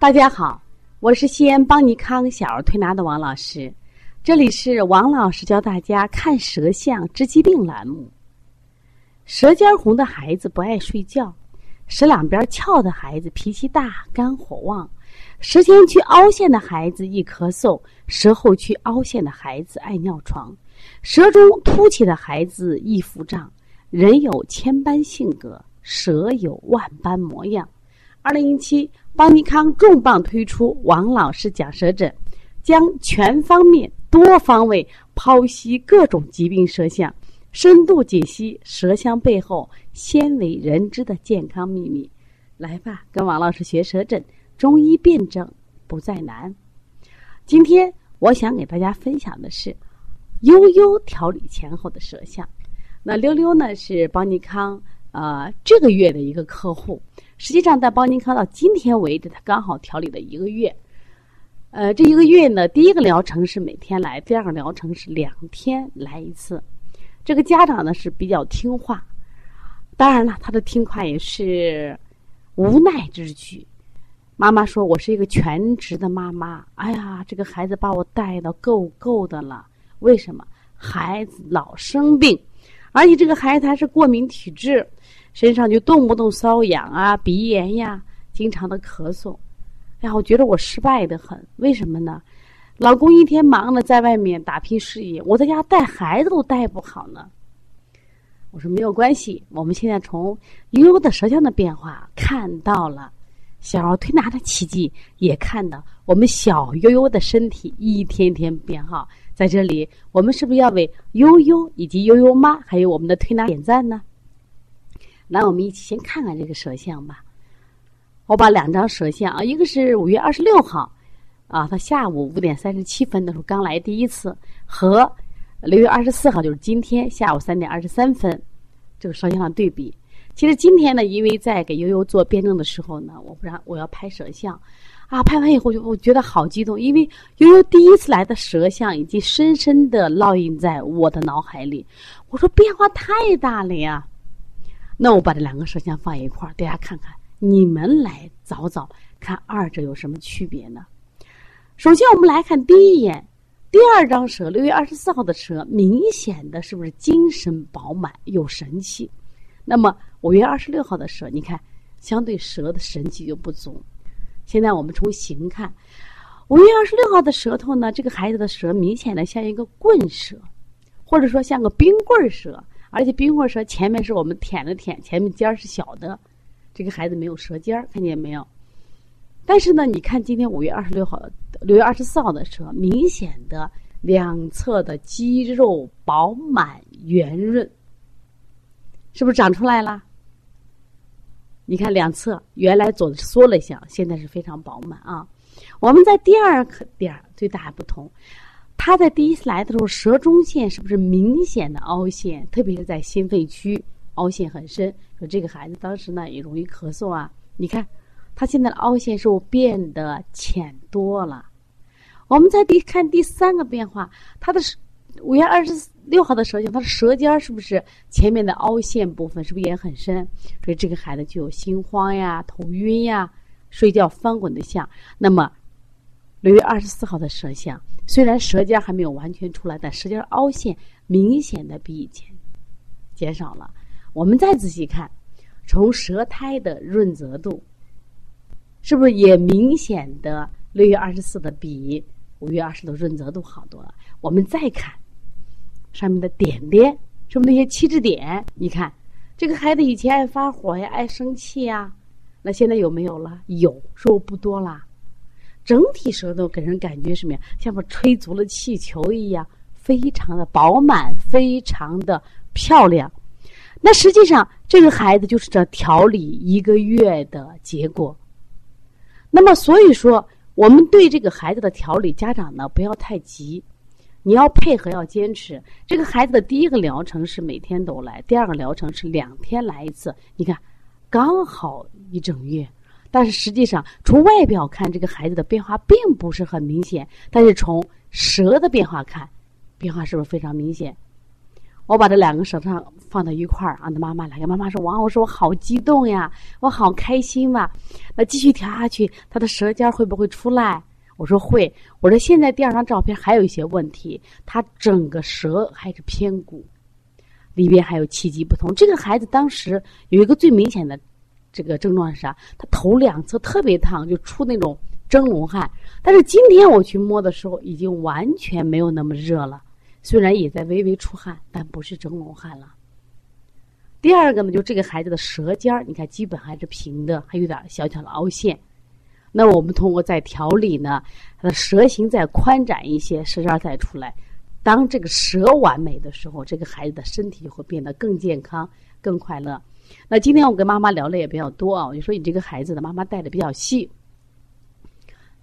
大家好，我是西安邦尼康小儿推拿的王老师，这里是王老师教大家看舌象治疾病栏目。舌尖红的孩子不爱睡觉，舌两边翘的孩子脾气大、肝火旺，舌前区凹陷的孩子易咳嗽，舌后区凹陷的孩子爱尿床，舌中凸起的孩子易腹胀。人有千般性格，舌有万般模样。二零一七，邦尼康重磅推出王老师讲舌诊，将全方面、多方位剖析各种疾病舌象，深度解析舌象背后鲜为人知的健康秘密。来吧，跟王老师学舌诊，中医辨证不再难。今天我想给大家分享的是悠悠调理前后的舌象。那溜溜呢是邦尼康呃这个月的一个客户。实际上，在邦尼康到今天为止，他刚好调理了一个月。呃，这一个月呢，第一个疗程是每天来，第二个疗程是两天来一次。这个家长呢是比较听话，当然了，他的听话也是无奈之举。妈妈说：“我是一个全职的妈妈，哎呀，这个孩子把我带的够够的了。为什么？孩子老生病，而且这个孩子还是过敏体质。”身上就动不动瘙痒啊、鼻炎呀，经常的咳嗽，哎呀，我觉得我失败的很。为什么呢？老公一天忙的在外面打拼事业，我在家带孩子都带不好呢。我说没有关系，我们现在从悠悠的舌象的变化看到了小儿推拿的奇迹，也看到我们小悠悠的身体一天天变好。在这里，我们是不是要为悠悠以及悠悠妈还有我们的推拿点赞呢？来，我们一起先看看这个舌象吧。我把两张舌象啊，一个是五月二十六号，啊，他下午五点三十七分的时候刚来第一次，和六月二十四号就是今天下午三点二十三分，这个舌象的对比。其实今天呢，因为在给悠悠做辩证的时候呢，我不然我要拍舌象，啊，拍完以后就我觉得好激动，因为悠悠第一次来的舌象已经深深的烙印在我的脑海里。我说变化太大了呀。那我把这两个舌象放一块儿，大家看看，你们来找找看二者有什么区别呢？首先，我们来看第一眼，第二张舌，六月二十四号的舌，明显的是不是精神饱满有神气？那么五月二十六号的舌，你看相对舌的神气就不足。现在我们从形看，五月二十六号的舌头呢，这个孩子的舌明显的像一个棍舌，或者说像个冰棍舌。而且冰棍舌前面是我们舔了舔，前面尖儿是小的，这个孩子没有舌尖儿，看见没有？但是呢，你看今天五月二十六号、六月二十四号的时候，明显的两侧的肌肉饱满圆润，是不是长出来了？你看两侧原来左缩了一下，现在是非常饱满啊。我们在第二个点最大不同。他在第一次来的时候，舌中线是不是明显的凹陷？特别是在心肺区凹陷很深。说这个孩子当时呢也容易咳嗽啊。你看，他现在的凹陷是不是变得浅多了？我们再第看第三个变化，他的五月二十六号的舌象，他的舌尖是不是前面的凹陷部分是不是也很深？所以这个孩子就有心慌呀、头晕呀、睡觉翻滚的象。那么六月二十四号的舌象。虽然舌尖还没有完全出来，但舌尖凹陷明显的比以前减少了。我们再仔细看，从舌苔的润泽度，是不是也明显的六月二十四的比五月二十的润泽度好多了？我们再看上面的点点，是不是那些气质点？你看这个孩子以前爱发火呀，爱生气呀，那现在有没有了？有，是不是不多了？整体舌头给人感觉什么呀？像把吹足了气球一样，非常的饱满，非常的漂亮。那实际上，这个孩子就是这调理一个月的结果。那么，所以说，我们对这个孩子的调理，家长呢不要太急，你要配合，要坚持。这个孩子的第一个疗程是每天都来，第二个疗程是两天来一次。你看，刚好一整月。但是实际上，从外表看，这个孩子的变化并不是很明显。但是从舌的变化看，变化是不是非常明显？我把这两个舌头放到一块儿，让他妈妈来。跟妈妈说：“哇，我说，我好激动呀，我好开心嘛。”那继续调下去，他的舌尖会不会出来？我说会。我说现在第二张照片还有一些问题，他整个舌还是偏鼓，里边还有气机不通。这个孩子当时有一个最明显的这个症状是啥？他头两侧特别烫，就出那种蒸笼汗。但是今天我去摸的时候，已经完全没有那么热了。虽然也在微微出汗，但不是蒸笼汗了。第二个呢，就这个孩子的舌尖儿，你看基本还是平的，还有点小小的凹陷。那我们通过再调理呢，他的舌形再宽展一些，舌尖再出来。当这个舌完美的时候，这个孩子的身体就会变得更健康、更快乐。那今天我跟妈妈聊的也比较多啊，我就说你这个孩子的妈妈带的比较细。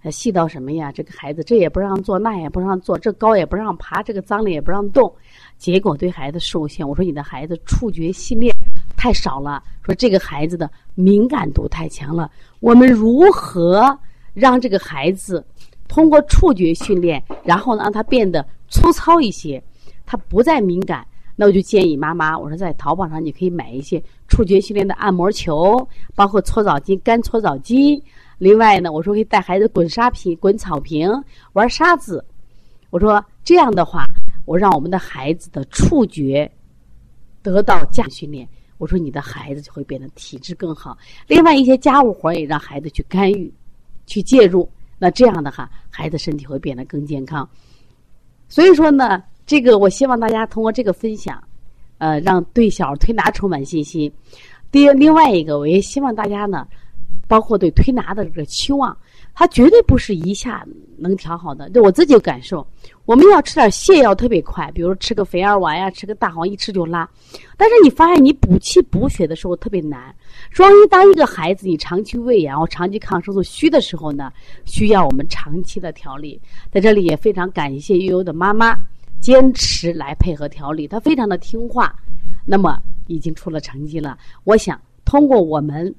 细到什么呀？这个孩子这也不让做，那也不让做，这高也不让爬，这个脏了也不让动，结果对孩子受限。我说你的孩子触觉训练太少了，说这个孩子的敏感度太强了。我们如何让这个孩子通过触觉训练，然后呢让他变得粗糙一些，他不再敏感？那我就建议妈妈，我说在淘宝上你可以买一些触觉训练的按摩球，包括搓澡巾、干搓澡巾。另外呢，我说可以带孩子滚沙坪、滚草坪玩沙子。我说这样的话，我让我们的孩子的触觉得到加训练。我说你的孩子就会变得体质更好。另外一些家务活也让孩子去干预、去介入。那这样的话，孩子身体会变得更健康。所以说呢，这个我希望大家通过这个分享，呃，让对小儿推拿充满信心。第另外一个，我也希望大家呢。包括对推拿的这个期望，它绝对不是一下能调好的。就我自己感受，我们要吃点泻药特别快，比如吃个肥儿丸呀，吃个大黄一吃就拉。但是你发现你补气补血的时候特别难。双一当一个孩子你长期喂养或长期抗生素虚的时候呢，需要我们长期的调理。在这里也非常感谢悠悠的妈妈坚持来配合调理，他非常的听话，那么已经出了成绩了。我想通过我们。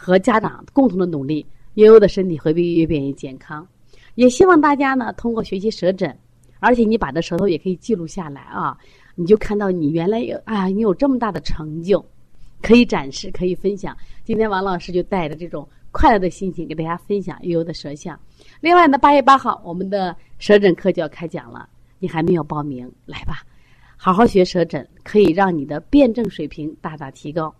和家长共同的努力，悠悠的身体会越越变越健康。也希望大家呢，通过学习舌诊，而且你把这舌头也可以记录下来啊，你就看到你原来有啊，你有这么大的成就，可以展示，可以分享。今天王老师就带着这种快乐的心情给大家分享悠悠的舌象。另外呢，八月八号我们的舌诊课就要开讲了，你还没有报名，来吧，好好学舌诊，可以让你的辩证水平大大提高。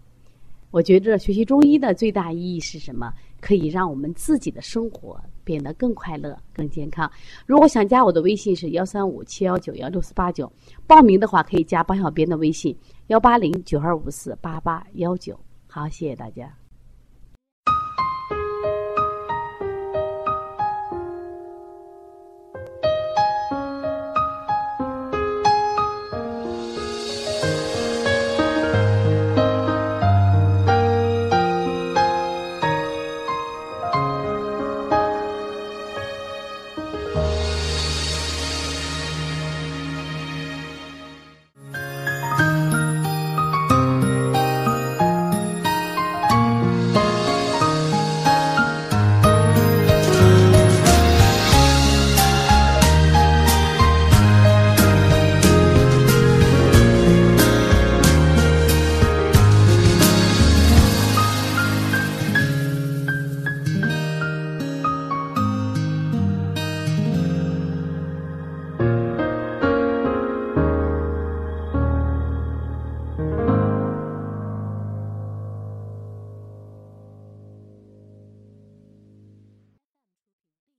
我觉着学习中医的最大意义是什么？可以让我们自己的生活变得更快乐、更健康。如果想加我的微信是幺三五七幺九幺六四八九，报名的话可以加帮小编的微信幺八零九二五四八八幺九。好，谢谢大家。